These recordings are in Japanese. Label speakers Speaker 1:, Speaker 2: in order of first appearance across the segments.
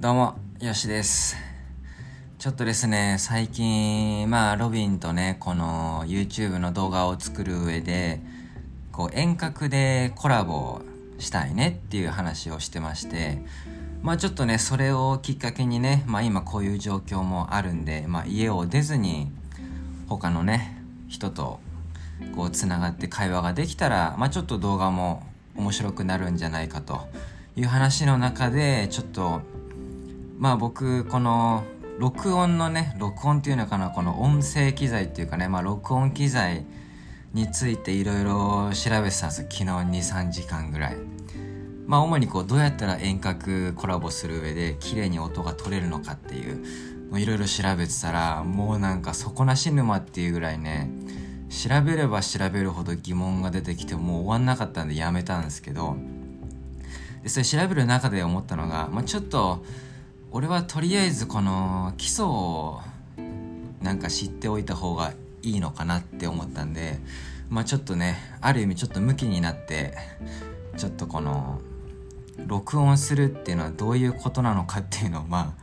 Speaker 1: どうも、よしです。ちょっとですね、最近、まあ、ロビンとね、この YouTube の動画を作る上で、こう、遠隔でコラボしたいねっていう話をしてまして、まあちょっとね、それをきっかけにね、まあ今こういう状況もあるんで、まあ家を出ずに、他のね、人と、こう、つながって会話ができたら、まあちょっと動画も面白くなるんじゃないかという話の中で、ちょっと、まあ僕、この、録音のね、録音っていうのかな、この音声機材っていうかね、まあ録音機材についていろいろ調べてたんです。昨日2、3時間ぐらい。まあ主にこうどうやったら遠隔コラボする上で綺麗に音が取れるのかっていう、いろいろ調べてたら、もうなんか底なし沼っていうぐらいね、調べれば調べるほど疑問が出てきてもう終わんなかったんでやめたんですけど、でそれ調べる中で思ったのが、まあ、ちょっと俺はとりあえずこの基礎をなんか知っておいた方がいいのかなって思ったんでまあちょっとねある意味ちょっとムキになってちょっとこの録音するっていうのはどういうことなのかっていうのをまあ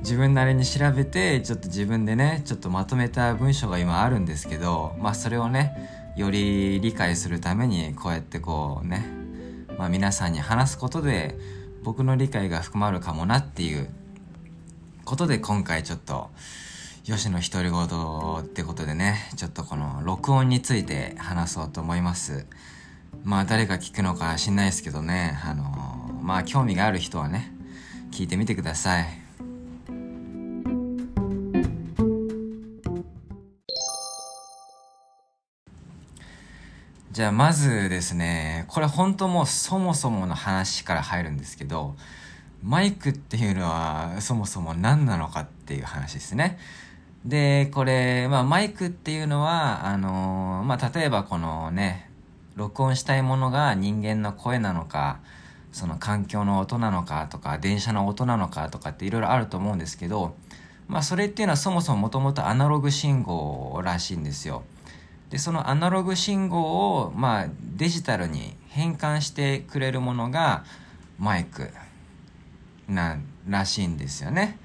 Speaker 1: 自分なりに調べてちょっと自分でねちょっとまとめた文章が今あるんですけどまあそれをねより理解するためにこうやってこうねまあ皆さんに話すことで僕の理解が含まるかもなっていうことで今回ちょっと吉野独り言ってことでねちょっとこの録音について話そうと思います。まあ誰が聞くのか知んないですけどねあのまあ興味がある人はね聞いてみてください。じゃあまずですねこれ本当もうそもそもの話から入るんですけどマイクっていうのはそもそも何なのかっていう話ですね。で、これ、まあマイクっていうのは、あのーまあ例えばこのね、録音したいものが人間の声なのか、その環境の音なのかとか、電車の音なのかとかっていろいろあると思うんですけど、まあそれっていうのはそもそももともとアナログ信号らしいんですよ。で、そのアナログ信号を、まあデジタルに変換してくれるものがマイク。ならしいんですよね。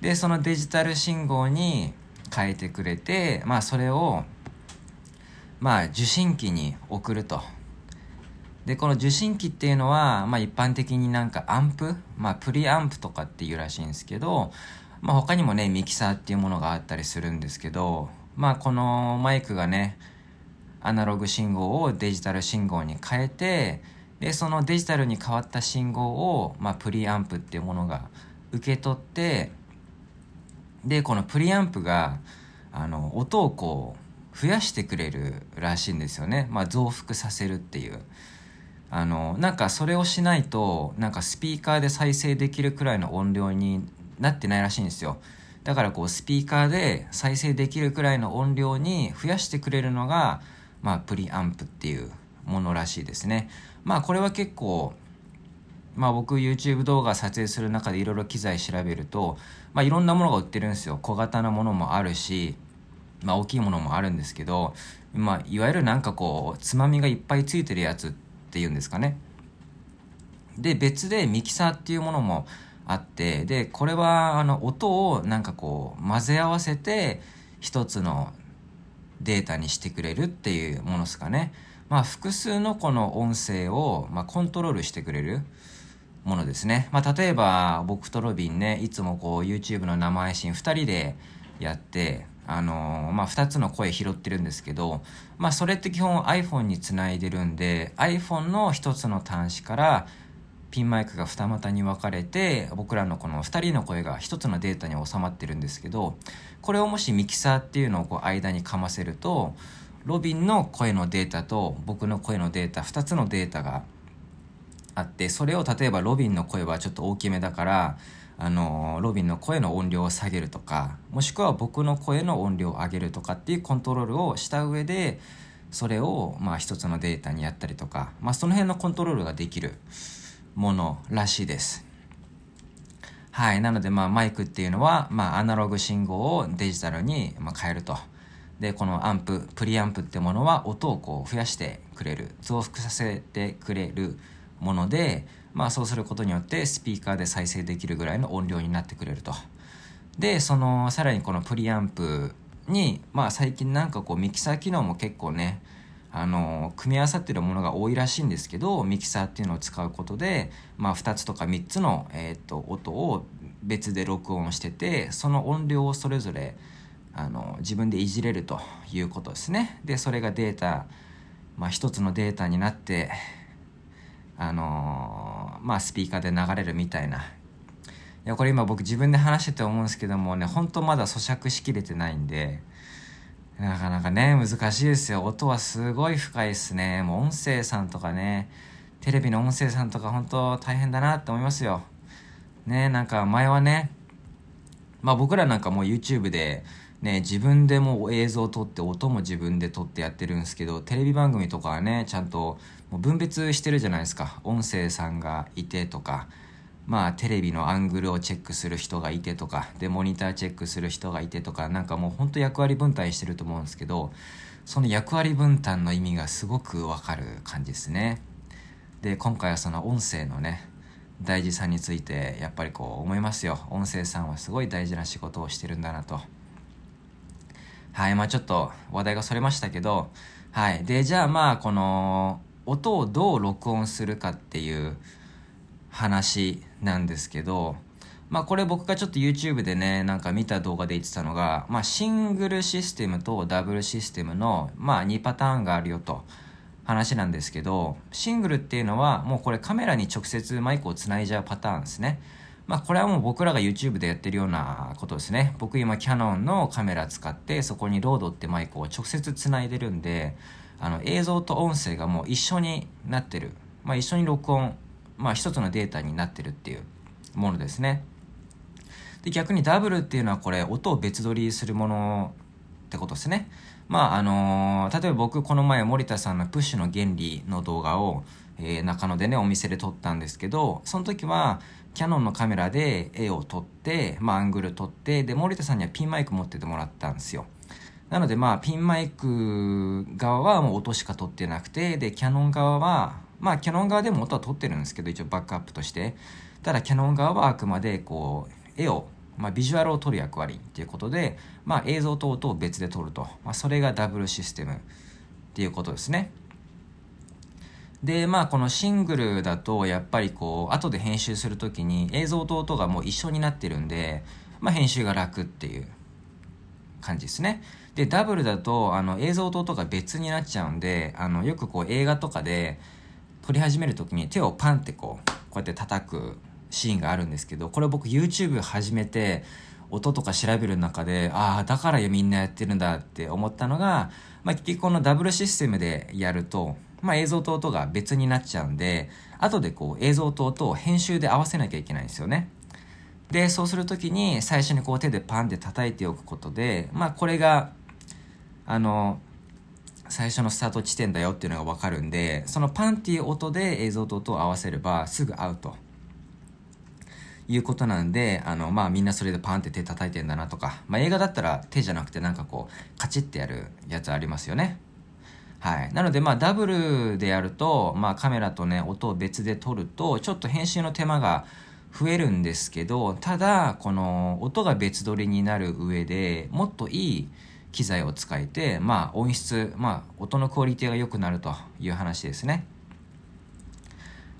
Speaker 1: でそのデジタル信号に変えてくれてまあそれをまあ受信機に送ると。でこの受信機っていうのは、まあ、一般的になんかアンプ、まあ、プリアンプとかっていうらしいんですけど、まあ、他にもねミキサーっていうものがあったりするんですけどまあこのマイクがねアナログ信号をデジタル信号に変えてでそのデジタルに変わった信号を、まあ、プリアンプっていうものが受け取ってでこのプリアンプがあの音をこう増やしてくれるらしいんですよね、まあ、増幅させるっていう。あのなんかそれをしないとなんかスピーカーで再生できるくらいの音量になってないらしいんですよ。だからこうスピーカーで再生できるくらいの音量に増やしてくれるのが、まあ、プリアンプっていうものらしいですね。まあこれは結構まあ僕 YouTube 動画撮影する中でいろいろ機材調べるとまあいろんなものが売ってるんですよ。小型のものもあるしまあ大きいものもあるんですけどまあいわゆるなんかこうつまみがいっぱいついてるやつっていうんですかね。で別でミキサーっていうものもあってでこれはあの音をなんかこう混ぜ合わせて一つのデータにしてくれるっていうものですかねまあ、複数のこの音声を、まあ、コントロールしてくれるものですね。まあ、例えば、僕とロビンね、いつもこう YouTube の生配信2人でやって、あのー、まあ、2つの声拾ってるんですけど、まあ、それって基本 iPhone につないでるんで、iPhone の1つの端子から、ピンマイクが二股に分かれて僕らのこの2人の声が1つのデータに収まってるんですけどこれをもしミキサーっていうのをこう間にかませるとロビンの声のデータと僕の声のデータ2つのデータがあってそれを例えばロビンの声はちょっと大きめだからあのロビンの声の音量を下げるとかもしくは僕の声の音量を上げるとかっていうコントロールをした上でそれをまあ一つのデータにやったりとか、まあ、その辺のコントロールができる。ものらしいです。はい。なので、まあ、マイクっていうのは、まあ、アナログ信号をデジタルにま変えると。でこのアンププリアンプってものは音をこう増やしてくれる増幅させてくれるもので、まあそうすることによってスピーカーで再生できるぐらいの音量になってくれると。で、その、さらにこのプリアンプに、まあ最近なんかこうミキサー機能も結構ね、あの組み合わさってるものが多いらしいんですけどミキサーっていうのを使うことで、まあ、2つとか3つの、えーと、音を別で録音しててその音量をそれぞれあの自分でいじれるということですね。でそれがデータ、まあ、一つのデータになってあのまあスピーカーで流れるみたいな。いやこれ今僕自分で話してて思うんですけどもね本当まだ咀嚼しきれてないんでなかなかね、難しいですよ。音はすごい深いですね。もう音声さんとかね、テレビの音声さんとか本当大変だなって思いますよ。ね、なんか前はね、まあ僕らなんかもう YouTube で、ね、自分でも映像を撮って音も自分で撮ってやってるんですけどテレビ番組とかはねちゃんともう分別してるじゃないですか音声さんがいてとかまあテレビのアングルをチェックする人がいてとかでモニターチェックする人がいてとかなんかもうほんと役割分担してると思うんですけどその役割分担の意味がすごくわかる感じですね。で今回はその音声のね大事さについてやっぱりこう思いますよ。音声さんはすごい大事な仕事をしてるんだなと。はいまあちょっと話題がそれましたけどはい。でじゃあまあこの音をどう録音するかっていう話なんですけど、まあこれ僕がちょっと YouTube でね、なんか見た動画で言ってたのが、まあシングルシステムとダブルシステムの、まあ2パターンがあるよと話なんですけど、シングルっていうのはもうこれカメラに直接マイクをつないじゃうパターンですね。まあこれはもう僕らが YouTube でやってるようなことですね。僕今キヤノンのカメラ使ってそこにロードってマイクを直接つないでるんで、あの映像と音声がもう一緒になってる。まあ一緒に録音まあ、一つのデータになってるっていうものですね。で逆にダブルっていうのはこれ音を別撮りするものってことですね。まああのー、例えば僕この前森田さんのプッシュの原理の動画を、えー、中野でねお店で撮ったんですけどその時はキャノンのカメラで絵を撮って、まあ、アングル撮ってで森田さんにはピンマイク持っててもらったんですよ。なのでまあピンマイク側はもう音しか撮ってなくてでキャノン側はまあキャノン側でも音は撮ってるんですけど一応バックアップとして。ただキャノン側はあくまでこう絵を、まあ、ビジュアルを撮る役割っていうことで、まあ、映像と音を別で撮ると、まあ、それがダブルシステムっていうことですね。でまあこのシングルだとやっぱりこう後で編集する時に映像と音がもう一緒になってるんで、まあ、編集が楽っていう感じですね。でダブルだとあの映像と音が別になっちゃうんであのよくこう映画とかで撮り始める時に手をパンってこうこうやって叩くシーンがあるんですけどこれ僕 YouTube 始めて音とか調べる中でああだからみんなやってるんだって思ったのが、まあ、結局このダブルシステムでやると、まあ、映像と音が別になっちゃうんで後でこう映像と音を編集で合わせなきゃいけないんですよね。でそうする時に最初にこう手でパンって叩いておくことでまあこれがあの最初のスタート地点だよっていうのが分かるんでそのパンっていう音で映像と音を合わせればすぐ合うということなんであのまあみんなそれでパンって手叩いてんだなとか、まあ、映画だったら手じゃなくてなんかこうカチッてやるやつありますよね。はい。なのでまあダブルでやると、まあ、カメラとね音を別で撮るとちょっと編集の手間が増えるんですけどただこの音が別撮りになる上でもっといい機材を使えて、まあ、音質、まあ、音のクオリティが良くなるという話ですね。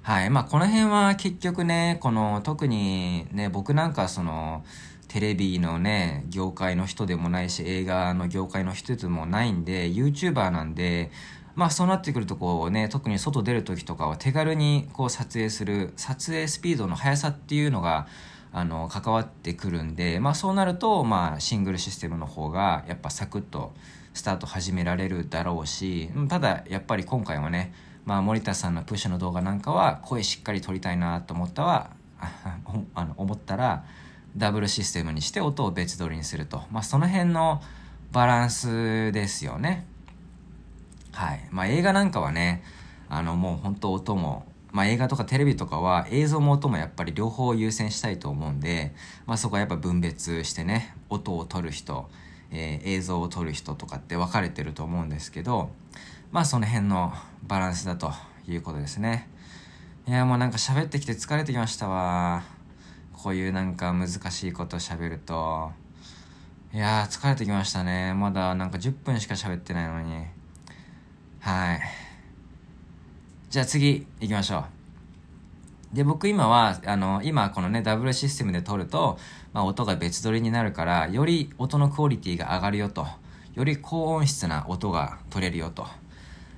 Speaker 1: はい。まあ、この辺は結局ね、この、特にね、僕なんかその、テレビのね、業界の人でもないし、映画の業界の人でもないんで、YouTuber なんで、まあそうなってくるとこうね、特に外出る時とかは手軽にこう撮影する、撮影スピードの速さっていうのが、あの関わってくるんで、まあ、そうなると、まあ、シングルシステムの方がやっぱサクッとスタート始められるだろうしただやっぱり今回はね、まあ、森田さんのプッシュの動画なんかは声しっかり撮りたいなと思ったは あの思ったらダブルシステムにして音を別撮りにすると、まあ、その辺のバランスですよね。はい。まあ映画なんかはねあのもう本当音もまあ、映画とかテレビとかは映像も音もやっぱり両方優先したいと思うんで、まあ、そこはやっぱ分別してね音を取る人、えー、映像を撮る人とかって分かれてると思うんですけどまあその辺のバランスだということですね。いや、もうなんか喋ってきて疲れてきましたわ。こういうなんか難しいこと喋ると。いやー、疲れてきましたね。まだなんか10分しか喋ってないのに。はい。じゃあ次行きましょう。で、僕今は、あの、今このね、ダブルシステムで撮ると、まあ音が別撮りになるから、より音のクオリティが上がるよと。より高音質な音が取れるよと。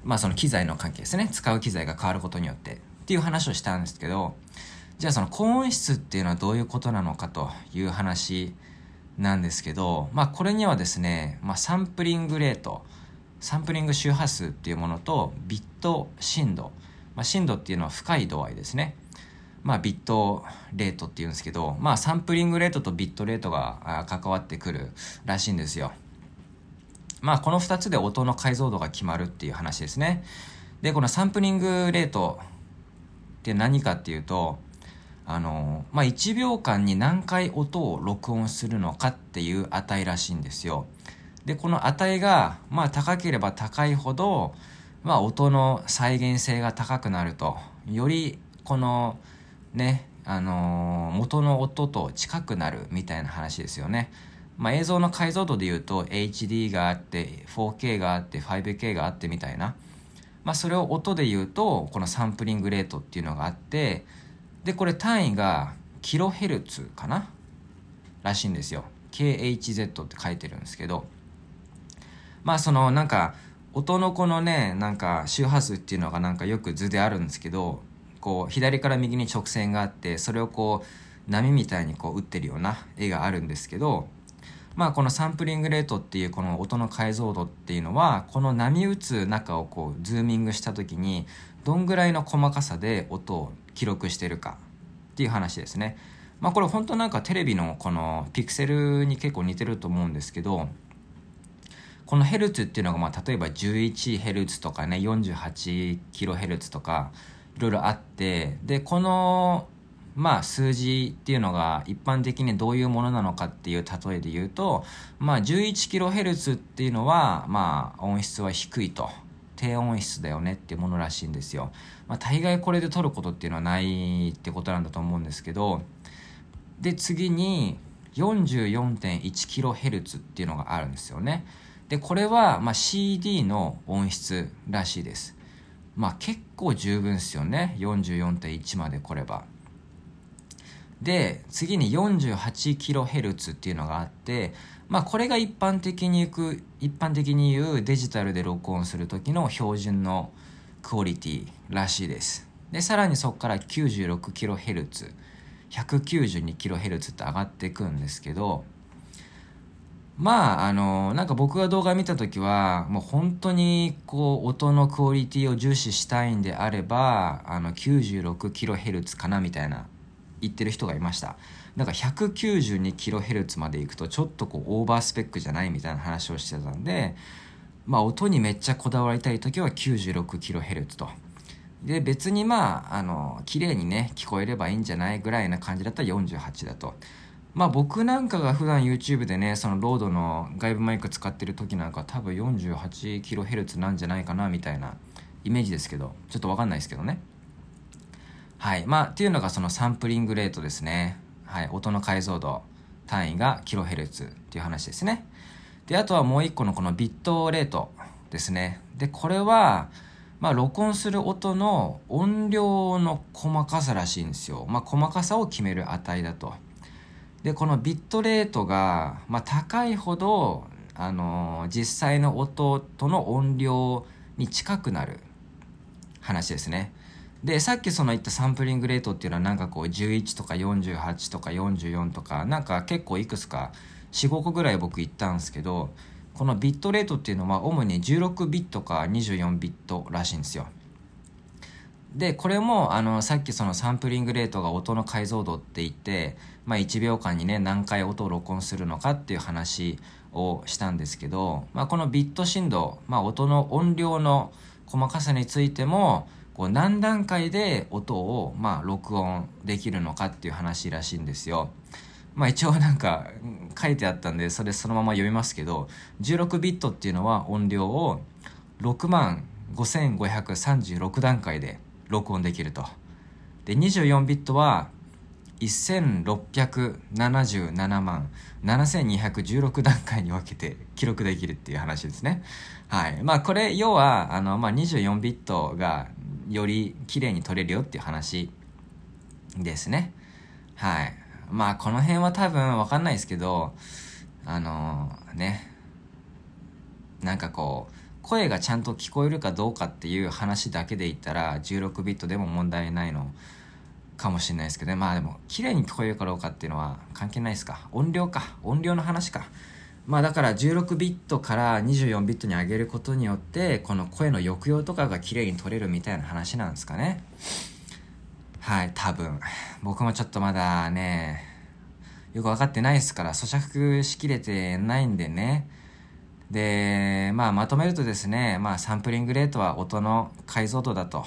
Speaker 1: まあその機材の関係ですね。使う機材が変わることによって。っていう話をしたんですけど、じゃあその高音質っていうのはどういうことなのかという話なんですけど、まあこれにはですね、まあサンプリングレート、サンプリング周波数っていうものとビット振動、まあ振動っていうのは深い度合いですね。まあビットレートっていうんですけど、まあサンプリングレートとビットレートが関わってくるらしいんですよ。まあこの2つで音の解像度が決まるっていう話ですね。で、このサンプリングレートって何かっていうと、あの、まあ、1秒間に何回音を録音するのかっていう値らしいんですよ。で、この値が、まあ、高ければ高いほど、まあ、音の再現性が高くなると、より、この、ね、あの元の音と近くなるみたいな話ですよね。まあ、映像の解像度で言うと HD があって 4K があって 5K があってみたいな。まあ、それを音で言うとこのサンプリングレートっていうのがあってでこれ単位がキロヘルツかな？らしいんですよ。KHZ って書いてるんですけど。まあそのなんか音のこのねなんか周波数っていうのがなんかよく図であるんですけどこう左から右に直線があってそれをこう波みたいにこう打ってるような絵があるんですけどまあこのサンプリングレートっていうこの音の解像度っていうのはこの波打つ中をこうズーミングした時にどんぐらいの細かさで音を記録してるかっていう話ですね。まあこれ本当なんかテレビのこのピクセルに結構似てると思うんですけどこのヘルツっていうのがまあ例えば 11Hz とかね 48kHz とかいろいろあってでこのまあ数字っていうのが一般的にどういうものなのかっていう例えで言うと、まあ 11kHz っていうのは、まあ音質は低いと。低音質だよねっていうものらしいんですよ。まあ大概これで撮ることっていうのはないってことなんだと思うんですけど、で次に 44.1kHz っていうのがあるんですよね。で、これはま CD の音質らしいです。まあ結構十分ですよね。44.1まで来れば。で次に 48kHz っていうのがあってまあこれが一般的にいく一般的に言うデジタルで録音する時の標準のクオリティらしいですでさらにそこから 96kHz 192kHz って上がっていくんですけどまああのなんか僕が動画見た時はもう本当にこう音のクオリティを重視したいんであればあの 96kHz かなみたいな言ってる人がいました。なんか 192kHz まで行くとちょっとこうオーバースペックじゃないみたいな話をしてたんでまあ音にめっちゃこだわりたい時は 96kHz と。で別にまああの綺麗にね聞こえればいいんじゃないぐらいな感じだったら48だと。まあ僕なんかが普段 YouTube でねそのロードの外部マイク使ってる時なんか多分 48kHz なんじゃないかなみたいなイメージですけどちょっと分かんないですけどねはい。まあ、っていうのがそのサンプリングレートですね。はい。音の解像度単位がキロヘルツっていう話ですね。で、あとはもう一個のこのビットレートですね。で、これは、まあ、録音する音の音量の細かさらしいんですよ。まあ、細かさを決める値だと。で、このビットレートが、まあ、高いほど、あのー、実際の音との音量に近くなる話ですね。でさっきその言ったサンプリングレートっていうのはなんかこう11とか48とか44とかなんか結構いくつか45個ぐらい僕言ったんですけどこのビットレートっていうのは主に16ビットか24ビットらしいんですよでこれもあのさっきそのサンプリングレートが音の解像度って言って、まあ、1秒間にね何回音を録音するのかっていう話をしたんですけど、まあ、このビット振動、まあ、音の音量の細かさについてもこう何段階で音をまあ録音できるのかっていう話らしいんですよ。まあ一応なんか書いてあったんでそれそのまま読みますけど16ビットっていうのは音量を6万5536段階で録音できると。で24ビットは1677万7216段階に分けて記録できるっていう話ですね。はい。まあこれ要はあの、まあ、24ビットがより綺麗に取れるよっていう話ですね。はい。まあこの辺は多分わかんないですけど、あのね、なんかこう、声がちゃんと聞こえるかどうかっていう話だけで言ったら16ビットでも問題ないのかもしれないですけどね。まあでも綺麗に聞こえるかどうかっていうのは関係ないですか。音量か。音量の話か。まあだから16ビットから24ビットに上げることによってこの声の抑揚とかが綺麗に取れるみたいな話なんですかね。はい多分。僕もちょっとまだねよく分かってないですから咀嚼しきれてないんでね。で、まあ、まとめるとですね、まあ、サンプリングレートは音の解像度だと。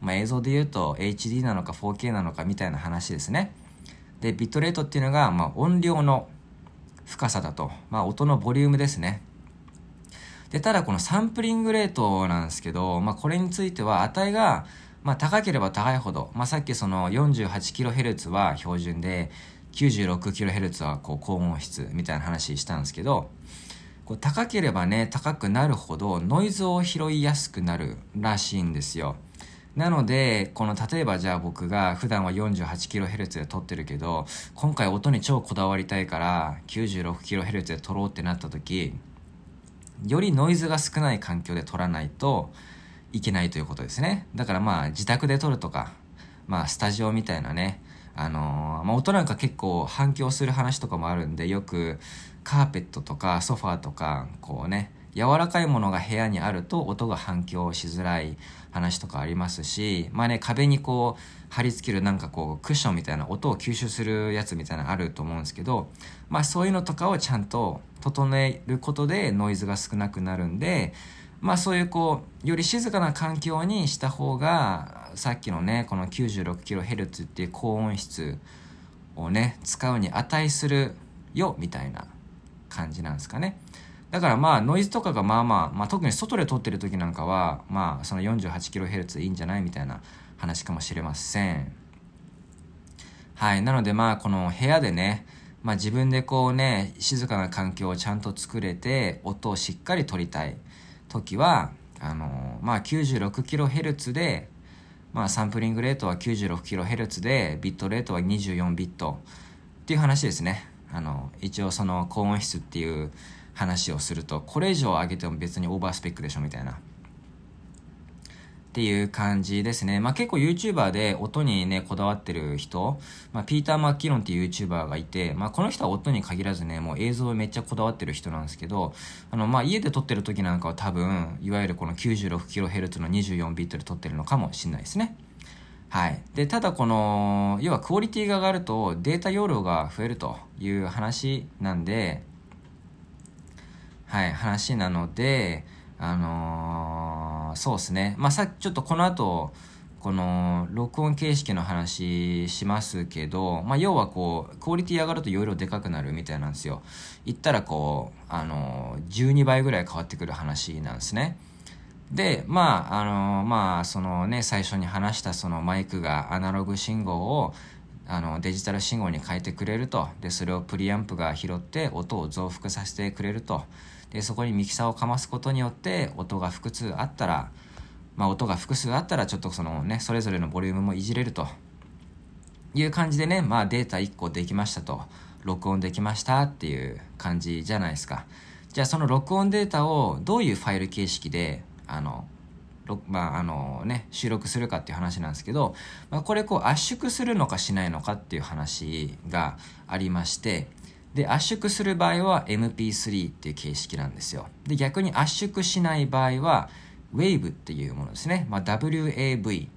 Speaker 1: まあ、映像で言うと HD なのか 4K なのかみたいな話ですね。で、ビットレートっていうのが、まあ、音量の深さだと。まあ、音のボリュームですね。で、ただこのサンプリングレートなんですけど、まあ、これについては値が、まあ、高ければ高いほど、まあ、さっきその 48kHz は標準で、96kHz はこう高音質みたいな話したんですけど、こう高ければね高くなるほどノイズを拾いやすくなるらしいんですよ。なのでこの例えばじゃあ僕が普段は 48kHz で撮ってるけど今回音に超こだわりたいから 96kHz で撮ろうってなった時よりノイズが少ない環境で撮らないといけないということですね。だからまあ自宅で撮るとかまあスタジオみたいなねあのー、まあ、音なんか結構反響する話とかもあるんでよくカーペットとかソファーとかこうね柔らかいものが部屋にあると音が反響しづらい話とかありますしまあね壁にこう貼り付けるなんかこうクッションみたいな音を吸収するやつみたいなのあると思うんですけどまあそういうのとかをちゃんと整えることでノイズが少なくなるんでまあそういうこうより静かな環境にした方がさっきのねこの 96kHz っていう高音質をね使うに値するよみたいな。感じなんですかね。だからまあノイズとかがまあまあ、まあ、特に外で撮ってる時なんかはまあその 48kHz いいんじゃないみたいな話かもしれません。はい。なのでまあこの部屋でね、まあ自分でこうね、静かな環境をちゃんと作れて音をしっかり撮りたい時は、あのまあ 96kHz で、まあサンプリングレートは 96kHz でビットレートは24ビットっていう話ですね。あの一応その高音質っていう話をするとこれ以上上げても別にオーバースペックでしょみたいなっていう感じですね。まあ結構 YouTuber で音にね、こだわってる人、まあピーター・マッキロンっていう YouTuber がいて、まあこの人は音に限らずね、もう映像めっちゃこだわってる人なんですけど、あのまあ家で撮ってる時なんかは多分、いわゆるこの 96kHz の24ビットで撮ってるのかもしれないですね。はい。で、ただこの、要はクオリティが上がるとデータ容量が増えるという話なんで、はい、話なので、あのー、そうですね。まあ、さっきちょっとこの後、この録音形式の話しますけど、まあ、要はこう、クオリティ上がると容量でかくなるみたいなんですよ。言ったらこう、あのー、12倍ぐらい変わってくる話なんですね。で、まあ、あの、まあ、そのね、最初に話したそのマイクがアナログ信号をあのデジタル信号に変えてくれると。で、それをプリアンプが拾って音を増幅させてくれると。で、そこにミキサーをかますことによって音が複数あったら、まあ、音が複数あったらちょっとそのね、それぞれのボリュームもいじれるという感じでね、まあデータ1個できましたと。録音できましたっていう感じじゃないですか。じゃあその録音データをどういうファイル形式であのまああのね、収録するかっていう話なんですけど、まあ、これこう圧縮するのかしないのかっていう話がありましてで圧縮する場合は MP3 っていう形式なんですよ。で逆に圧縮しない場合は WAVE っていうものですね、まあ、WAV っ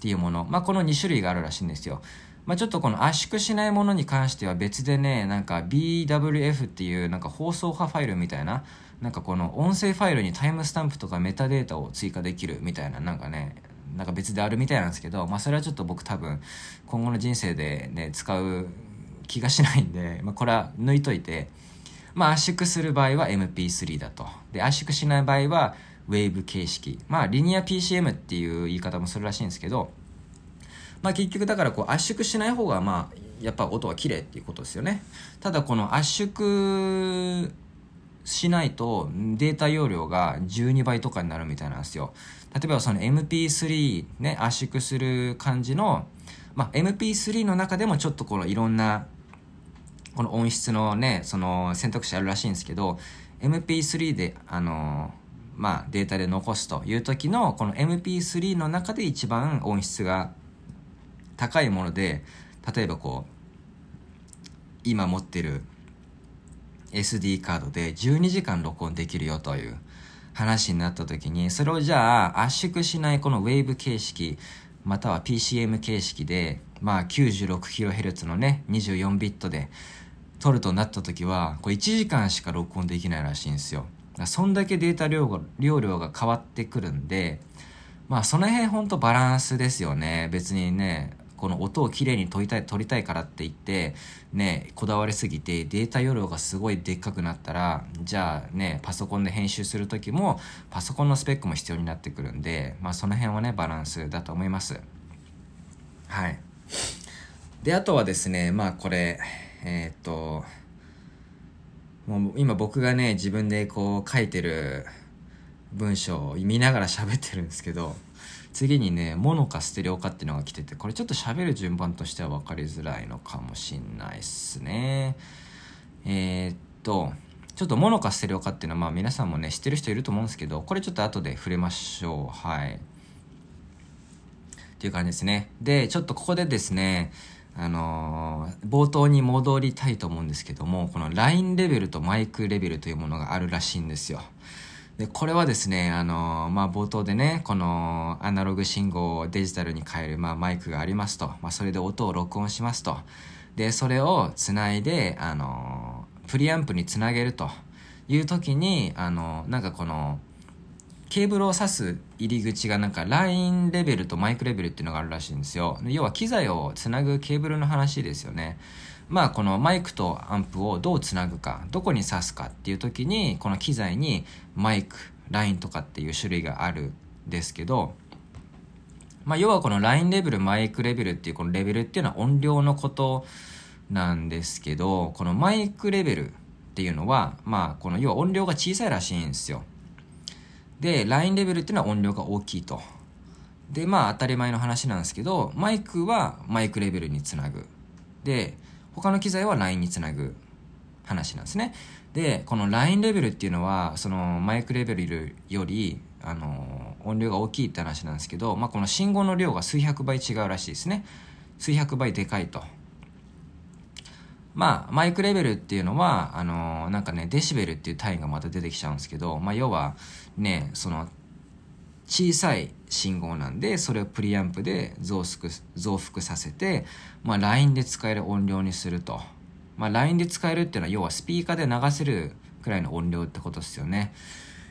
Speaker 1: ていうもの、まあ、この2種類があるらしいんですよ。まあ、ちょっとこの圧縮しないものに関しては別でねなんか BWF っていうなんか放送波ファイルみたいななんかこの音声ファイルにタイムスタンプとかメタデータを追加できるみたいななんかねなんか別であるみたいなんですけど、まあ、それはちょっと僕多分今後の人生でね使う気がしないんで、まあ、これは抜いといて、まあ、圧縮する場合は MP3 だと。で圧縮しない場合はウェーブ形式。まあリニア PCM っていう言い方もするらしいんですけどまあ結局だからこう圧縮しない方がまあやっぱ音は綺麗っていうことですよね。ただこの圧縮しないとデータ容量が12倍とかになるみたいなんですよ。例えばその MP3 ね圧縮する感じの、まあ、MP3 の中でもちょっとこのいろんなこの音質のねその選択肢あるらしいんですけど MP3 であのまあデータで残すという時のこの MP3 の中で一番音質が高いもので例えばこう今持ってる SD カードで12時間録音できるよという話になった時にそれをじゃあ圧縮しないこのウェーブ形式または PCM 形式でまあ 96kHz のね24ビットで撮るとなった時はこれ1時間しか録音できないらしいんですよ。そんだけデータ量が容量が変わってくるんでまあその辺ほんとバランスですよね。別にねこの音をきれいに撮りたい撮りたいからって言ってねこだわりすぎてデータ容量がすごいでっかくなったらじゃあねパソコンで編集する時もパソコンのスペックも必要になってくるんでまあその辺はねバランスだと思います。はい。であとはですねまあこれえー、っともう今僕がね自分でこう書いてる文章を見ながら喋ってるんですけど次にねモノかステレオかっていうのが来ててこれちょっと喋る順番としては分かりづらいのかもしんないっすね。えー、っとちょっとモノかステレオかっていうのはまあ皆さんもね知ってる人いると思うんですけどこれちょっと後で触れましょう。はい。っていう感じですね。でちょっとここでですねあのー、冒頭に戻りたいと思うんですけどもこの LINE レベルとマイクレベルというものがあるらしいんですよ。で、これはですね、あの、まあ、冒頭でね、このアナログ信号をデジタルに変える、まあ、マイクがありますと。まあ、それで音を録音しますと。で、それをつないで、あの、プリアンプにつなげるという時に、あの、なんかこの、ケーブルを挿す入り口がなんか LINE レベルとマイクレベルっていうのがあるらしいんですよ。要は機材をつなぐケーブルの話ですよね。まあこのマイクとアンプをどうつなぐかどこに挿すかっていう時にこの機材にマイクラインとかっていう種類があるんですけどまあ要はこのラインレベルマイクレベルっていうこのレベルっていうのは音量のことなんですけどこのマイクレベルっていうのはまあこの要は音量が小さいらしいんですよ。でラインレベルっていうのは音量が大きいと。でまあ当たり前の話なんですけどマイクはマイクレベルにつなぐ。で他の機材は LINE につなぐ話なんですね。で、この LINE レベルっていうのは、そのマイクレベルより、あの、音量が大きいって話なんですけど、まあ、この信号の量が数百倍違うらしいですね。数百倍でかいと。まあ、マイクレベルっていうのは、あの、なんかね、デシベルっていう単位がまた出てきちゃうんですけど、まあ、要は、ね、その、小さい信号なんでそれをプリアンプで増幅増幅させて、まあ、LINE で使える音量にすると、まあ、LINE で使えるっていうのは要はスピーカーで流せるくらいの音量ってことですよね。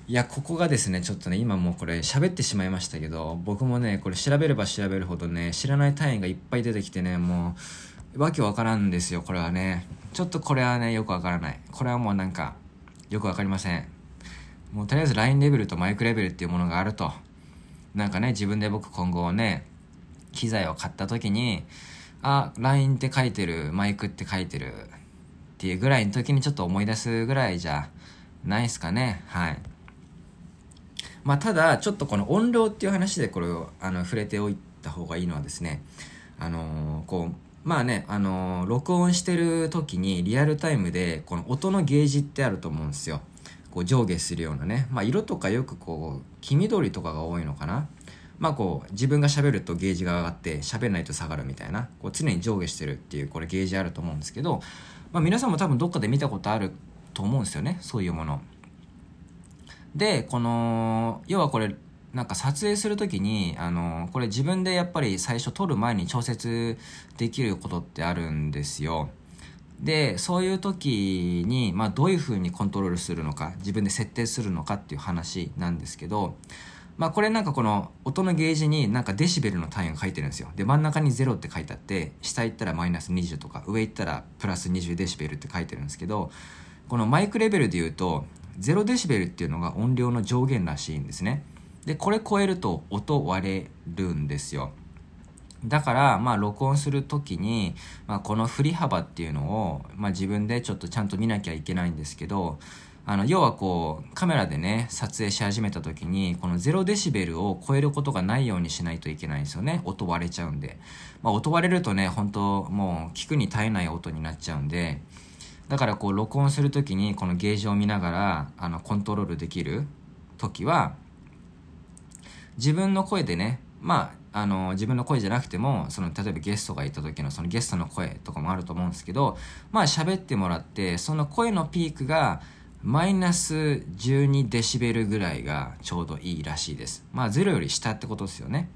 Speaker 1: いやここがですねちょっとね今もうこれ喋ってしまいましたけど僕もねこれ調べれば調べるほどね知らない単位がいっぱい出てきてねもうわけわからんですよこれはね。ちょっとこれはねよくわからない。これはもうなんかよくわかりません。もうとりあえず LINE レベルとマイクレベルっていうものがあると。なんかね、自分で僕今後ね、機材を買った時に、あ、LINE って書いてる、マイクって書いてるっていうぐらいの時にちょっと思い出すぐらいじゃないですかね。はい。まあ、ただ、ちょっとこの音量っていう話でこれをあの触れておいた方がいいのはですね、あのー、こう、まあね、あのー、録音してる時にリアルタイムでこの音のゲージってあると思うんですよ。こう上下するようなね、まあ、色とかよくこう黄緑とかが多いのかなまあこう自分が喋るとゲージが上がって喋らないと下がるみたいなこう常に上下してるっていうこれゲージあると思うんですけど、まあ、皆さんも多分どっかで見たことあると思うんですよねそういうもの。でこの要はこれなんか撮影する時にあのこれ自分でやっぱり最初撮る前に調節できることってあるんですよ。でそういう時に、まあ、どういうふうにコントロールするのか自分で設定するのかっていう話なんですけど、まあ、これなんかこの音のゲージになんかデシベルの単位が書いてるんですよ。で真ん中に0って書いてあって下行ったらマイナス20とか上行ったらプラス20デシベルって書いてるんですけどこのマイクレベルで言うと0デシベルっていうのが音量の上限らしいんですね。でこれ超えると音割れるんですよ。だから、まあ、録音するときに、まあ、この振り幅っていうのを、まあ、自分でちょっとちゃんと見なきゃいけないんですけど、あの、要はこう、カメラでね、撮影し始めたときに、この0デシベルを超えることがないようにしないといけないんですよね。音割れちゃうんで。まあ、音割れるとね、本当もう、聞くに耐えない音になっちゃうんで、だからこう、録音するときに、このゲージを見ながら、あの、コントロールできるときは、自分の声でね、まあ、あの自分の声じゃなくてもその例えばゲストがいた時のそのゲストの声とかもあると思うんですけどまあ喋ってもらってその声のピークがマイナス12デシベルぐらいがちょうどいいらしいです。まあ0より下ってことですよね。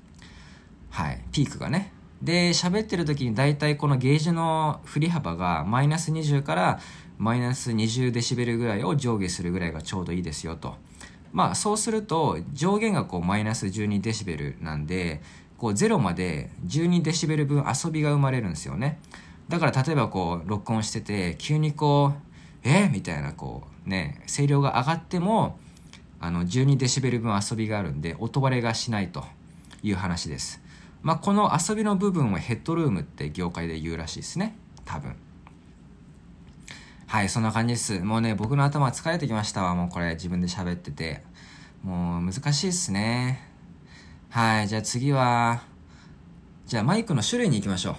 Speaker 1: はい。ピークがね。で喋ってる時に大体このゲージの振り幅がマイナス20からマイナス20デシベルぐらいを上下するぐらいがちょうどいいですよと。まあそうすると上限がこうマイナス12デシベルなんでこう0まで12デシベル分遊びが生まれるんですよね。だから例えばこう録音してて急にこうえ？みたいなこうね声量が上がってもあの12デシベル分遊びがあるんで音割れがしないという話です。まあこの遊びの部分をヘッドルームって業界で言うらしいですね。多分。はいそんな感じです。もうね僕の頭疲れてきましたわ。もうこれ自分で喋ってて。もう難しいっすね。はい、じゃあ次は、じゃあマイクの種類に行きましょう。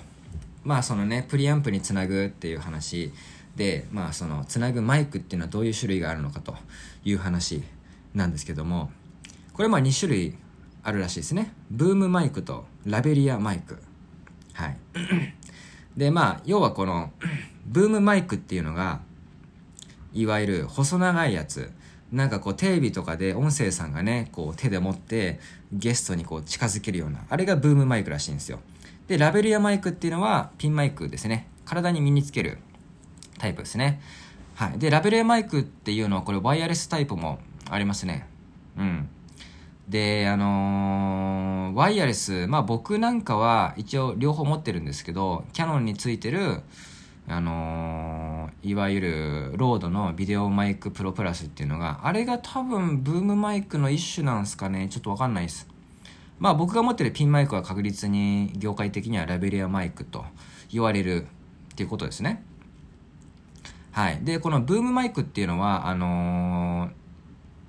Speaker 1: まあそのね、プリアンプにつなぐっていう話で、まあそのつなぐマイクっていうのはどういう種類があるのかという話なんですけども、これまあ2種類あるらしいですね。ブームマイクとラベリアマイク。はい。でまあ要はこのブームマイクっていうのが、いわゆる細長いやつ。なんかこうテレビとかで音声さんがね、こう手で持ってゲストにこう近づけるような、あれがブームマイクらしいんですよ。で、ラベリアマイクっていうのはピンマイクですね。体に身につけるタイプですね。はい。で、ラベリアマイクっていうのはこれワイヤレスタイプもありますね。うん。で、あのーワイヤレス、まあ僕なんかは一応両方持ってるんですけど、キャノンについてる、あのーいわゆるロードのビデオマイクプロプラスっていうのがあれが多分ブームマイクの一種なんすかね。ちょっとわかんないです。まあ僕が持ってるピンマイクは確実に業界的にはラベリアマイクと言われるっていうことですね。はい。でこのブームマイクっていうのはあのー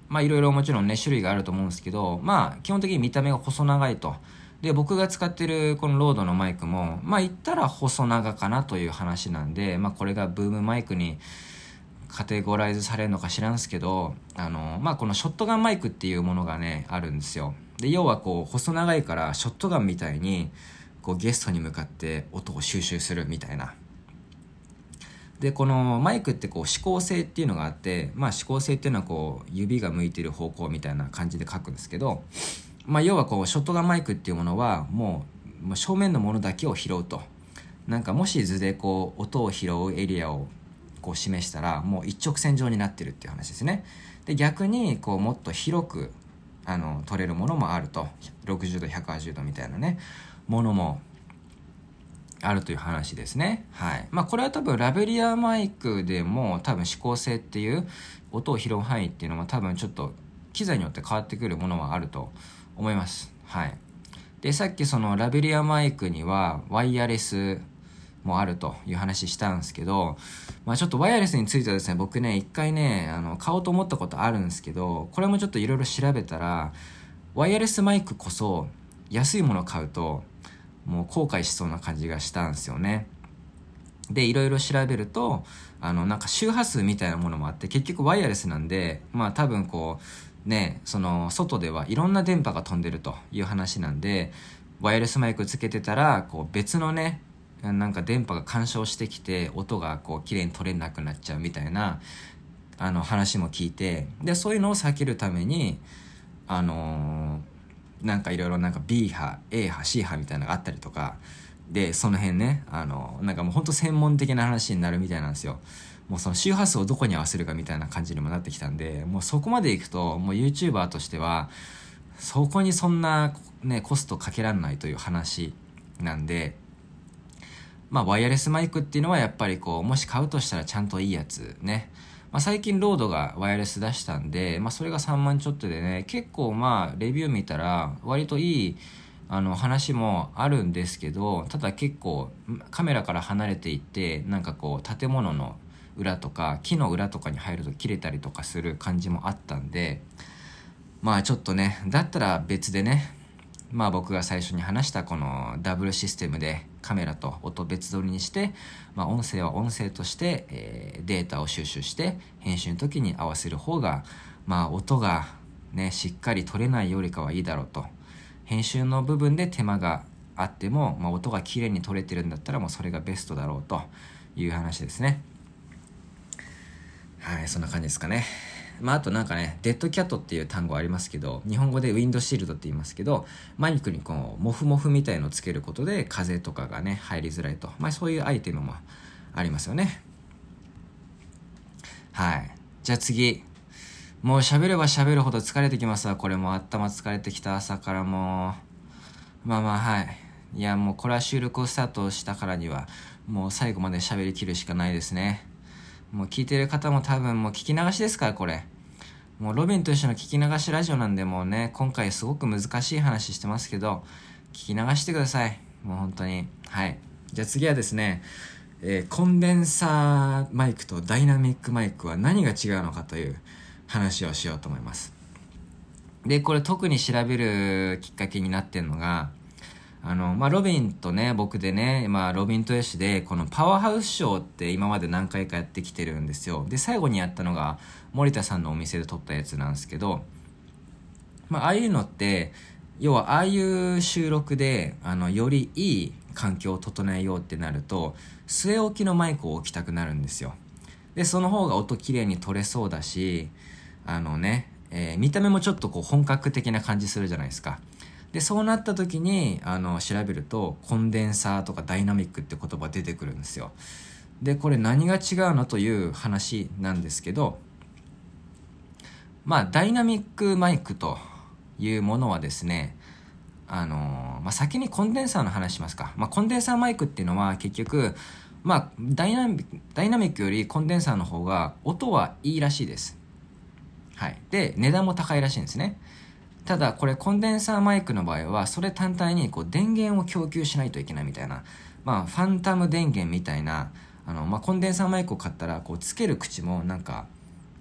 Speaker 1: まあいろいろもちろんね種類があると思うんですけどまあ基本的に見た目が細長いと。で僕が使ってるこのロードのマイクもまあ言ったら細長かなという話なんでまあこれがブームマイクにカテゴライズされるのか知らんすけどあのまあこのショットガンマイクっていうものがねあるんですよ。で要はこう細長いからショットガンみたいにこうゲストに向かって音を収集するみたいな。でこのマイクってこう指向性っていうのがあってまあ指向性っていうのはこう指が向いてる方向みたいな感じで書くんですけどまあ要はこうショットガンマイクっていうものはもう正面のものだけを拾うとなんかもし図でこう音を拾うエリアをこう示したらもう一直線上になってるっていう話ですねで逆にこうもっと広くあの取れるものもあると60度180度みたいなねものもあるという話ですね。はい。まあこれは多分ラベリアマイクでも多分指向性っていう音を拾う範囲っていうのは多分ちょっと機材によって変わってくるものはあると思います。はい。で、さっきそのラベリアマイクにはワイヤレスもあるという話したんですけど、まあちょっとワイヤレスについてはですね、僕ね、一回ね、あの、買おうと思ったことあるんですけど、これもちょっといろいろ調べたら、ワイヤレスマイクこそ安いものを買うと、もう後悔しそうな感じがしたんですよね。で、いろいろ調べると、あの、なんか周波数みたいなものもあって、結局ワイヤレスなんで、まあ多分こう、ね、その、外ではいろんな電波が飛んでるという話なんで、ワイヤレスマイクつけてたら、こう別のね、なんか電波が干渉してきて、音がこう綺麗に取れなくなっちゃうみたいな、あの話も聞いて、で、そういうのを避けるために、あのーなんかいろいろ B 波 A 波 C 波みたいなのがあったりとかでその辺ねあのなんかもうほんと専門的な話になるみたいなんですよ。もうその周波数をどこに合わせるかみたいな感じにもなってきたんでもうそこまでいくともう YouTuber としてはそこにそんなねコストかけらんないという話なんでまあワイヤレスマイクっていうのはやっぱりこうもし買うとしたらちゃんといいやつね。まあ、最近ロードがワイヤレス出したんで、まあ、それが3万ちょっとでね結構まあレビュー見たら割といいあの話もあるんですけどただ結構カメラから離れていってなんかこう建物の裏とか木の裏とかに入ると切れたりとかする感じもあったんでまあちょっとねだったら別でねまあ僕が最初に話したこのダブルシステムでカメラと音別撮りにして、まあ、音声は音声として、えー、データを収集して編集の時に合わせる方がまあ音がねしっかり取れないよりかはいいだろうと。編集の部分で手間があっても、まあ、音が綺麗に取れてるんだったらもうそれがベストだろうという話ですね。はいそんな感じですかねまあ、あとなんかね、デッドキャットっていう単語ありますけど、日本語でウィンドシールドって言いますけど、マイクにこう、モフモフみたいのをつけることで風とかがね、入りづらいと。まあ、そういうアイテムもありますよね。はい。じゃあ次。もう喋れば喋るほど疲れてきますわ。これも頭疲れてきた朝からもう。まあまあはい。いやもうこれは収録をスタートしたからには、もう最後まで喋りきるしかないですね。もう聞いてる方も多分もう聞き流しですから、これ。もうロビンと一緒の聞き流しラジオなんでもうね、今回すごく難しい話してますけど、聞き流してください。もう本当に。はい。じゃあ次はですね、えー、コンデンサーマイクとダイナミックマイクは何が違うのかという話をしようと思います。で、これ特に調べるきっかけになってんのが、あの、まあ、ロビンとね、僕でね、まあ、ロビンとヨシで、このパワーハウスショーって今まで何回かやってきてるんですよ。で、最後にやったのが、森田さんのお店で撮ったやつなんですけど、まあ、ああいうのって、要は、ああいう収録で、あの、よりいい環境を整えようってなると、据え置きのマイクを置きたくなるんですよ。で、その方が音綺麗に取れそうだし、あのね、えー、見た目もちょっとこう本格的な感じするじゃないですか。でそうなった時にあの調べるとコンデンサーとかダイナミックって言葉出てくるんですよでこれ何が違うのという話なんですけどまあダイナミックマイクというものはですねあのまあ、先にコンデンサーの話しますか、まあ、コンデンサーマイクっていうのは結局まあ、ダイナミダイナミックよりコンデンサーの方が音はいいらしいです。はい。で、値段も高いらしいんですね。ただこれコンデンサーマイクの場合はそれ単体にこう電源を供給しないといけないみたいな、まあ、ファンタム電源みたいなあの、まあ、コンデンサーマイクを買ったらこうつける口もなんか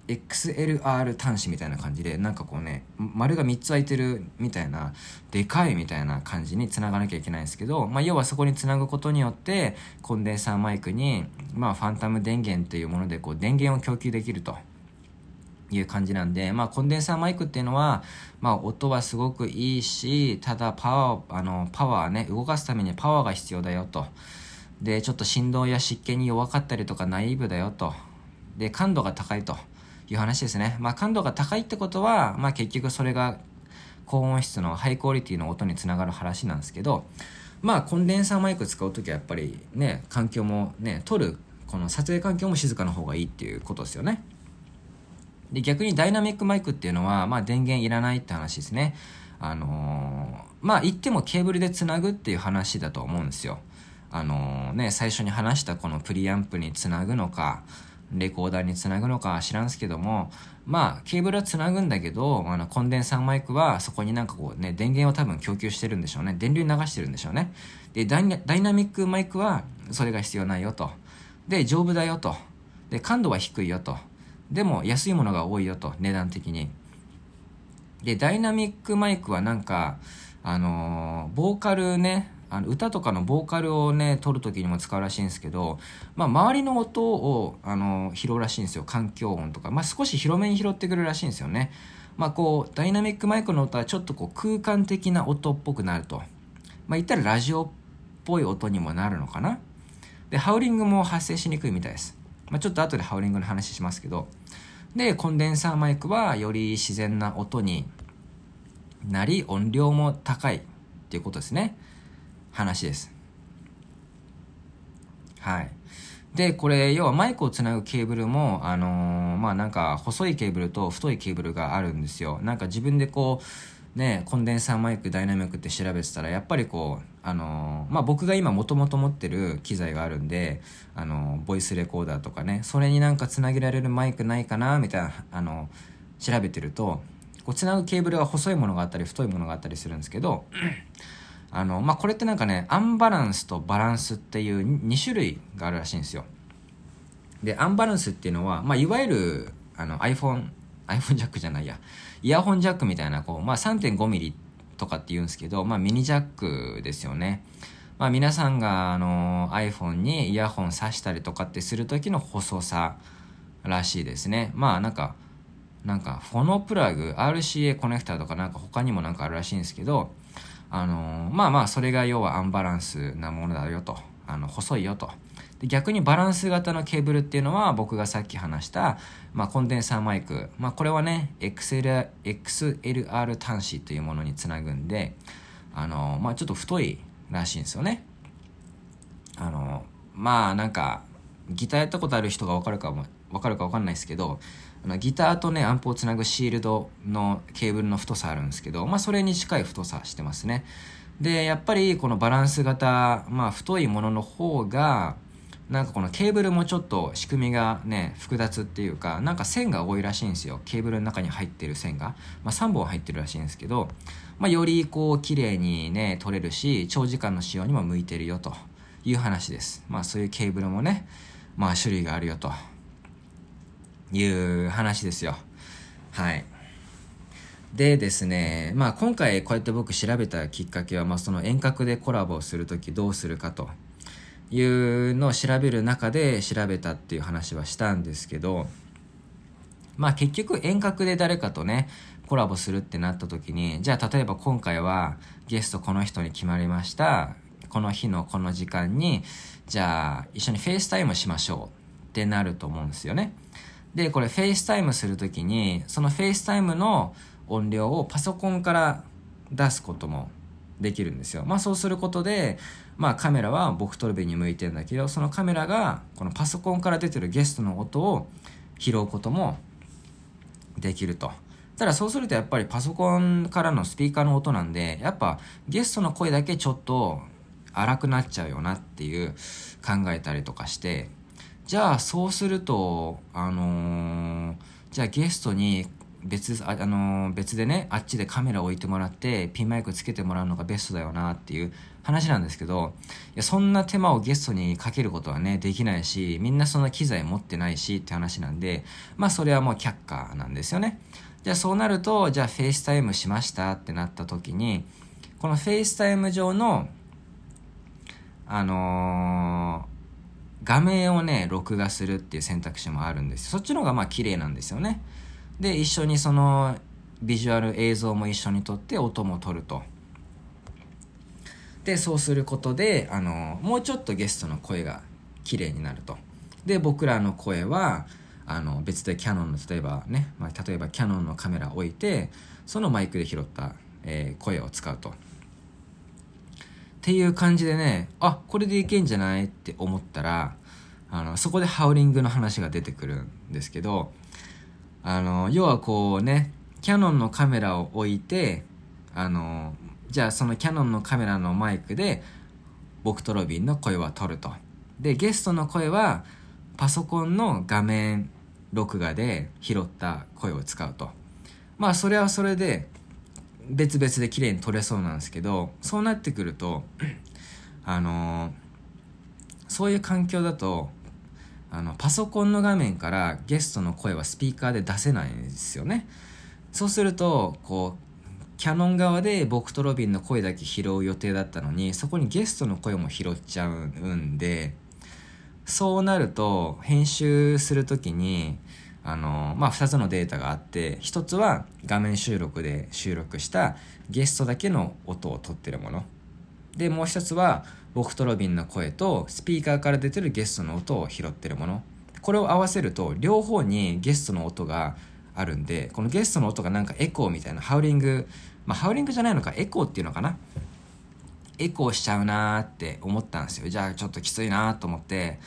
Speaker 1: XLR 端子みたいな感じでなんかこうね丸が3つ開いてるみたいなでかいみたいな感じにつながなきゃいけないんですけど、まあ、要はそこにつなぐことによってコンデンサーマイクに、まあ、ファンタム電源というものでこう電源を供給できると。いう感じなんで、まあ、コンデンサーマイクっていうのは、まあ、音はすごくいいし、ただパワー、あの、パワーね、動かすためにパワーが必要だよと。で、ちょっと振動や湿気に弱かったりとかナイーブだよと。で、感度が高いという話ですね。まあ、感度が高いってことは、まあ、結局それが高音質のハイクオリティの音につながる話なんですけど、まあ、コンデンサーマイク使うときはやっぱりね、環境もね、撮る、この撮影環境も静かな方がいいっていうことですよね。で、逆にダイナミックマイクっていうのは、まあ電源いらないって話ですね。あのー、まあ言ってもケーブルでつなぐっていう話だと思うんですよ。あのー、ね、最初に話したこのプリアンプにつなぐのか、レコーダーにつなぐのか知らんすけども、まあ、ケーブルはつなぐんだけど、あの、コンデンサーマイクはそこになんかこうね、電源を多分供給してるんでしょうね。電流流してるんでしょうね。で、ダイナミックマイクはそれが必要ないよと。で、丈夫だよと。で、感度は低いよと。でも安いものが多いよと、値段的に。で、ダイナミックマイクはなんか、あのー、ボーカルね、あの歌とかのボーカルをね、撮るときにも使うらしいんですけど、まあ、周りの音を、あのー、拾うらしいんですよ。環境音とか。まあ、少し広めに拾ってくるらしいんですよね。まあ、こう、ダイナミックマイクの音はちょっとこう、空間的な音っぽくなると。まあ、言ったらラジオっぽい音にもなるのかな。で、ハウリングも発生しにくいみたいです。まあ、ちょっと後でハウリングの話しますけど、で、コンデンサーマイクはより自然な音になり、音量も高いっていうことですね。話です。はい。で、これ、要はマイクをつなぐケーブルも、あのー、まあなんか細いケーブルと太いケーブルがあるんですよ。なんか自分でこう、ね、コンデンサーマイクダイナミックって調べてたらやっぱりこうあの、まあ、僕が今もともと持ってる機材があるんで、あの、ボイスレコーダーとかねそれになんかつなげられるマイクないかなみたいな、あの、調べてるとこうつなぐケーブルが細いものがあったり太いものがあったりするんですけど あの、まあ、これってなんかね、アンバランスとバランスっていう2種類があるらしいんですよ。で、アンバランスっていうのは、まあ、いわゆる、あの、iPhone、iPhone ジャックじゃないや、イヤホンジャックみたいな、こう、まあ、3.5ミリとかって言うんですけど、まあ、ミニジャックですよね。まあ、皆さんが、あの、iPhone にイヤホン挿したりとかってする時の細さらしいですね。まあ、なんか、なんか、フォノプラグ、RCA コネクタとかなんか他にもなんかあるらしいんですけど、あのまあまあ、それが要はアンバランスなものだよと。あの、細いよと。で逆にバランス型のケーブルっていうのは僕がさっき話した、まあ、コンデンサーマイク、まあ、これはね XLR, XLR 端子というものにつなぐんであの、まあ、ちょっと太いらしいんですよね。あのまあなんかギターやったことある人が分かるかも分かるか分かんないですけどあのギターとねアンプをつなぐシールドのケーブルの太さあるんですけど、まあ、それに近い太さしてますね。でやっぱりこのバランス型、まあ、太いものの方がなんかこのケーブルもちょっと仕組みがね複雑っていうかなんか線が多いらしいんですよ。ケーブルの中に入ってる線が、まあ、3本入ってるらしいんですけど、まあ、よりこう綺麗にね取れるし長時間の使用にも向いてるよという話です。まあそういうケーブルもねまあ種類があるよという話ですよ。はい。でですね、まあ今回こうやって僕調べたきっかけは、まあその遠隔でコラボをするときどうするかと。いうのを調べる中で調べたっていう話はしたんですけど、まあ結局遠隔で誰かとね、コラボするってなった時に、じゃあ例えば今回はゲストこの人に決まりました。この日のこの時間に、じゃあ一緒に FaceTime しましょうってなると思うんですよね。で、これ FaceTime するときに、その FaceTime の音量をパソコンから出すこともできるんですよ。まあそうすることで、まあカメラは僕トルベに向いてるんだけど、そのカメラがこのパソコンから出てるゲストの音を拾うこともできると。ただそうするとやっぱりパソコンからのスピーカーの音なんで、やっぱゲストの声だけちょっと荒くなっちゃうよなっていう考えたりとかして、じゃあそうすると、あのー、じゃあゲストに別あ、あのー、別でねあっちでカメラ置いてもらってピンマイクつけてもらうのがベストだよなっていう話なんですけどいやそんな手間をゲストにかけることはねできないしみんなそんな機材持ってないしって話なんでまあそれはもう却下なんですよね。じゃあそうなるとじゃあ FaceTime しましたってなった時にこの FaceTime 上のあのー、画面をね録画するっていう選択肢もあるんです。そっちの方がまあ綺麗なんですよね。で一緒にそのビジュアル映像も一緒に撮って音も撮ると。でそうすることであのもうちょっとゲストの声が綺麗になると。で僕らの声はあの別でキャノンの例えばね、まあ、例えばキャノンのカメラを置いてそのマイクで拾った、えー、声を使うと。っていう感じでねあこれでいけんじゃない？って思ったらあのそこでハウリングの話が出てくるんですけどあの要はこうねキャノンのカメラを置いてあのじゃあそのキャノンのカメラのマイクで僕とロビンの声は取ると。でゲストの声はパソコンの画面録画で拾った声を使うと。まあそれはそれで別々で綺麗に撮れそうなんですけどそうなってくるとあのそういう環境だとあのパソコンの画面からゲストの声はスピーカーで出せないんですよね。そうするとこうキャノン側で僕とロビンの声だけ拾う予定だったのにそこにゲストの声も拾っちゃうんでそうなると編集する時にあのまあ2つのデータがあって1つは画面収録で収録したゲストだけの音を取ってるもの。でもう1つは僕とロビンの声とスピーカーから出てるゲストの音を拾ってるもの。これを合わせると両方にゲストの音があるんでこのゲストの音がなんかエコーみたいなハウリングまあハウリングじゃないのかエコーっていうのかな。エコーしちゃうなーって思ったんですよ。じゃあちょっときついなと思って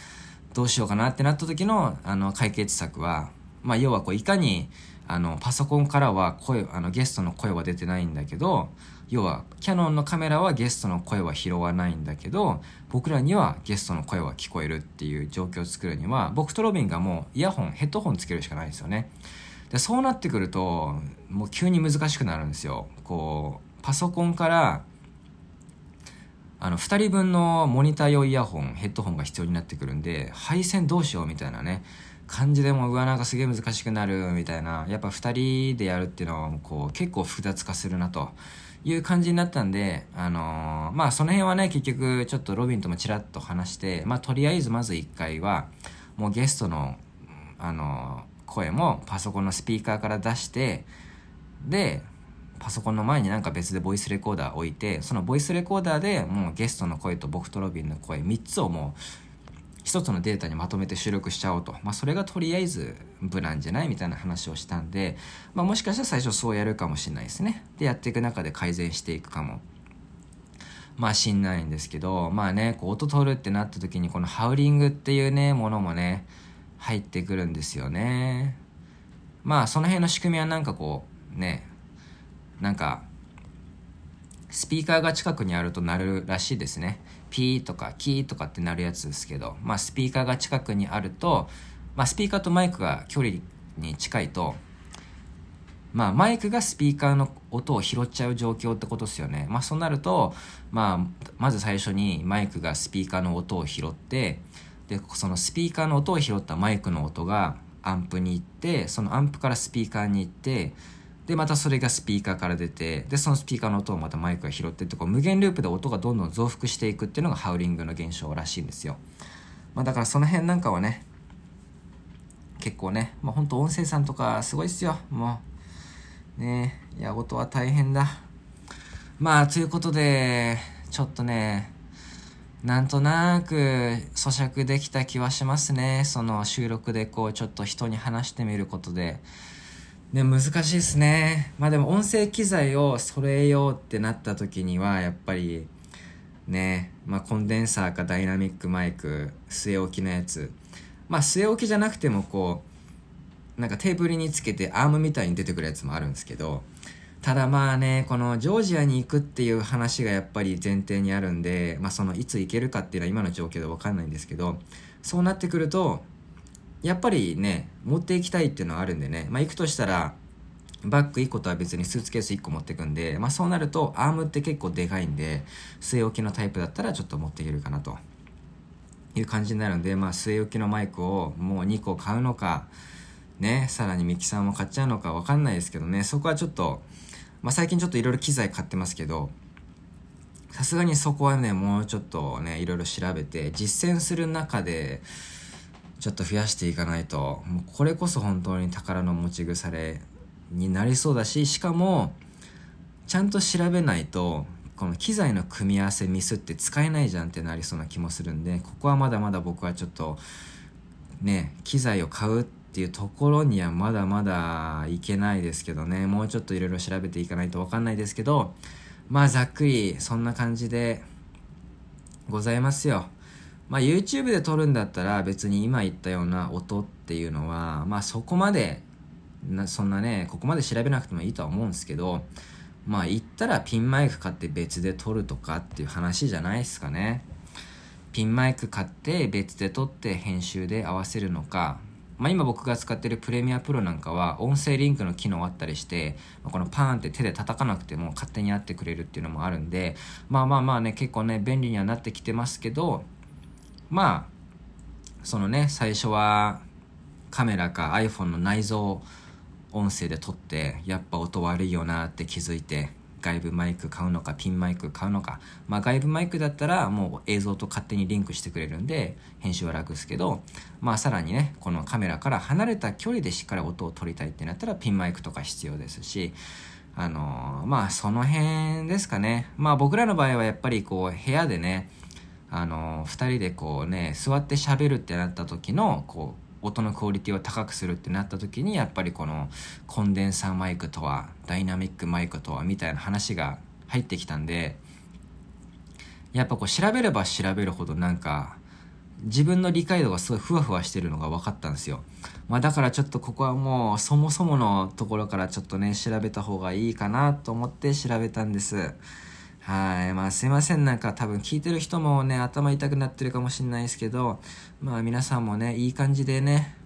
Speaker 1: どうしようかなってなった時のあの解決策はまあ要はこういかにあのパソコンからは声あのゲストの声は出てないんだけど要はキャノンのカメラはゲストの声は拾わないんだけど僕らにはゲストの声は聞こえるっていう状況を作るには僕とロビンがもうイヤホンヘッドホンつけるしかないんですよね。でそうなってくるともう急に難しくなるんですよ。こうパソコンからあの2人分のモニター用イヤホンヘッドホンが必要になってくるんで配線どうしようみたいなね。感じでもうわなんかすげえ難しくなるみたいなやっぱ2人でやるっていうのはこう結構複雑化するなという感じになったんで、あのー、まあその辺はね結局ちょっとロビンともちらっと話してまあとりあえずまず1回はもうゲストの、あのー、声もパソコンのスピーカーから出してでパソコンの前になんか別でボイスレコーダー置いてそのボイスレコーダーでもうゲストの声と僕とロビンの声3つをもう一つのデータにまとめて収録しちゃおうと、まあ、それがとりあえず無難じゃないみたいな話をしたんで、まあ、もしかしたら最初そうやるかもしれないですね。でやっていく中で改善していくかも。まあしんないんですけどまあねこう音取るってなった時にこのハウリングっていうねものもね入ってくるんですよね。まあその辺の仕組みはなんかこうねなんかスピーカーが近くにあると鳴るらしいですね。ピーとかキーとかって鳴るやつですけどまあスピーカーが近くにあるとまあスピーカーとマイクが距離に近いとまあマイクがスピーカーの音を拾っちゃう状況ってことですよね。まあそうなるとまあまず最初にマイクがスピーカーの音を拾ってでそのスピーカーの音を拾ったマイクの音がアンプに行ってそのアンプからスピーカーに行ってでまたそれがスピーカーから出てでそのスピーカーの音をまたマイクが拾ってってこう無限ループで音がどんどん増幅していくっていうのがハウリングの現象らしいんですよ、まあ、だからその辺なんかはね結構ねまあ本当音声さんとかすごいっすよ。もうねいや音は大変だ。まあということでちょっとねなんとなく咀嚼できた気はしますね。その収録でこうちょっと人に話してみることで。ね、難しいですね。まあでも音声機材を揃えようってなった時には、やっぱり、ね、まあコンデンサーかダイナミックマイク、据え置きのやつ。まあ据え置きじゃなくてもこう、なんかテーブルにつけてアームみたいに出てくるやつもあるんですけど、ただまあね、このジョージアに行くっていう話がやっぱり前提にあるんで、まあそのいつ行けるかっていうのは今の状況でわかんないんですけど、そうなってくると、やっぱりね、持っていきたいっていうのはあるんでね、まあ行くとしたら、バッグ1個とは別にスーツケース1個持ってくんで、まあそうなるとアームって結構でかいんで、据え置きのタイプだったらちょっと持っていけるかなと。いう感じになるんで、まあ据え置きのマイクをもう2個買うのか、ね、さらにミキサーも買っちゃうのかわかんないですけどね、そこはちょっと、まあ最近ちょっといろいろ機材買ってますけど、さすがにそこはね、もうちょっとね、いろいろ調べて、実践する中で、ちょっと増やしていかないともうこれこそ本当に宝の持ち腐れになりそうだししかもちゃんと調べないとこの機材の組み合わせミスって使えないじゃんってなりそうな気もするんでここはまだまだ僕はちょっとね機材を買うっていうところにはまだまだいけないですけどねもうちょっといろいろ調べていかないと分かんないですけどまあざっくりそんな感じでございますよ。まあ、YouTube で撮るんだったら別に今言ったような音っていうのは、まあ、そこまでなそんなねここまで調べなくてもいいとは思うんですけどまあ言ったらピンマイク買って別で撮るとかっていう話じゃないですかね。ピンマイク買って別で撮って編集で合わせるのか。まあ、今僕が使ってるプレミアプロなんかは音声リンクの機能あったりして、このパーンって手で叩かなくても勝手にやってくれるっていうのもあるんでまあまあまあね結構ね便利にはなってきてますけどまあそのね最初はカメラか iPhone の内蔵音声で撮ってやっぱ音悪いよなって気づいて外部マイク買うのかピンマイク買うのかまあ外部マイクだったらもう映像と勝手にリンクしてくれるんで編集は楽ですけどまあさらにねこのカメラから離れた距離でしっかり音を取りたいってなったらピンマイクとか必要ですしあのー、まあその辺ですかね。まあ僕らの場合はやっぱりこう部屋でねあの2人でこうね座って喋るってなった時のこう音のクオリティを高くするってなった時にやっぱりこのコンデンサーマイクとはダイナミックマイクとはみたいな話が入ってきたんでやっぱこう調べれば調べるほどなんか自分の理解度がすごいふわふわしてるのが分かったんですよ。まあだからちょっとここはもうそもそものところからちょっとね調べた方がいいかなと思って調べたんです。はい。まあすいません。なんか多分聞いてる人もね、頭痛くなってるかもしれないですけど、まあ皆さんもね、いい感じでね、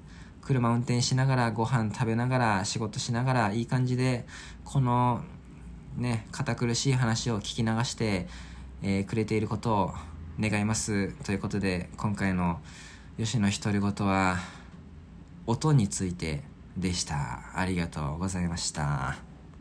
Speaker 1: 車運転しながら、ご飯食べながら、仕事しながら、いい感じで、このね、堅苦しい話を聞き流してえーくれていることを願いますということで今回の吉野独り言は音についてでしたありがとうございました